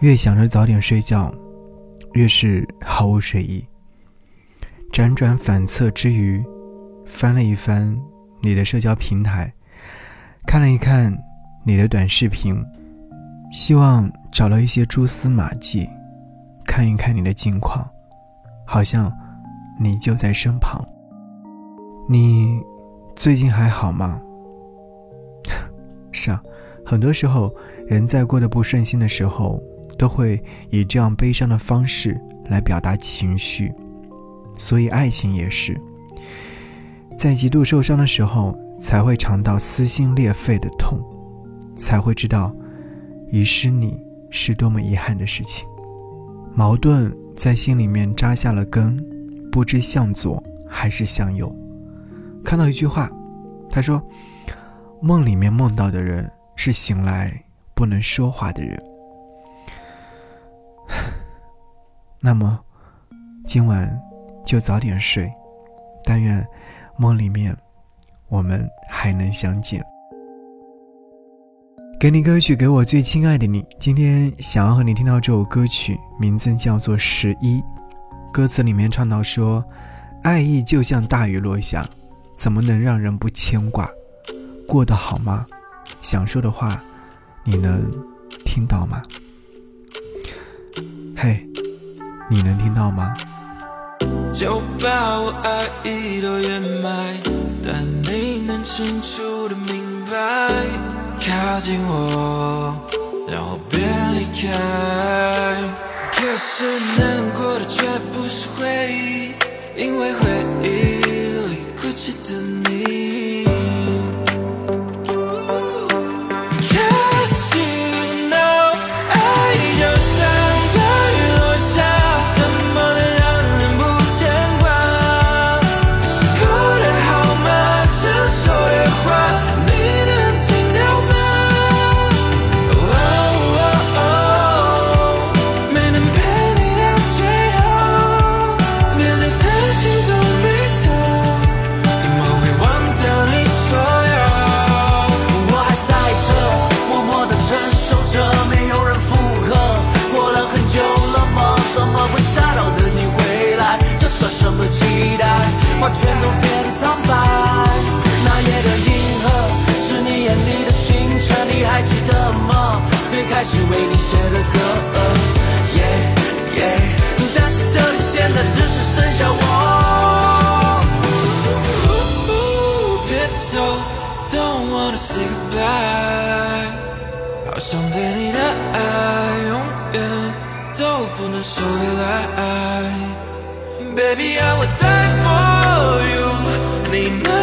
越想着早点睡觉，越是毫无睡意。辗转反侧之余，翻了一翻你的社交平台，看了一看你的短视频，希望找到一些蛛丝马迹，看一看你的近况，好像你就在身旁。你最近还好吗？是啊，很多时候人在过得不顺心的时候，都会以这样悲伤的方式来表达情绪。所以，爱情也是，在极度受伤的时候，才会尝到撕心裂肺的痛，才会知道遗失你是多么遗憾的事情。矛盾在心里面扎下了根，不知向左还是向右。看到一句话，他说：“梦里面梦到的人，是醒来不能说话的人。”那么，今晚。就早点睡，但愿梦里面我们还能相见。给你歌曲，给我最亲爱的你。今天想要和你听到这首歌曲，名字叫做《十一》，歌词里面唱到说：“爱意就像大雨落下，怎么能让人不牵挂？过得好吗？想说的话，你能听到吗？嘿，你能听到吗？”就把我爱意都掩埋，但你能清楚的明白，靠近我，然后别离开。可是难过的却不是全都变苍白。那夜的银河是你眼里的星辰，你还记得吗？最开始为你写的歌。但是这里现在只是剩下我。别走，Don't wanna say goodbye。好像对你的爱永远都不能收回来。Baby, I would die they know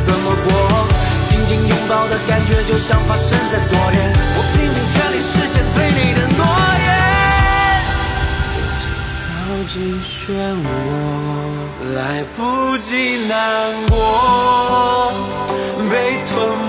怎么过？紧紧拥抱的感觉就像发生在昨天。我拼尽全力实现对你的诺言。已经逃进漩涡，来不及难过，被吞